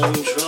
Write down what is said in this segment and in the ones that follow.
come true.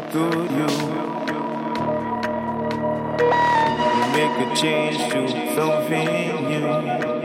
To you make a change to something new.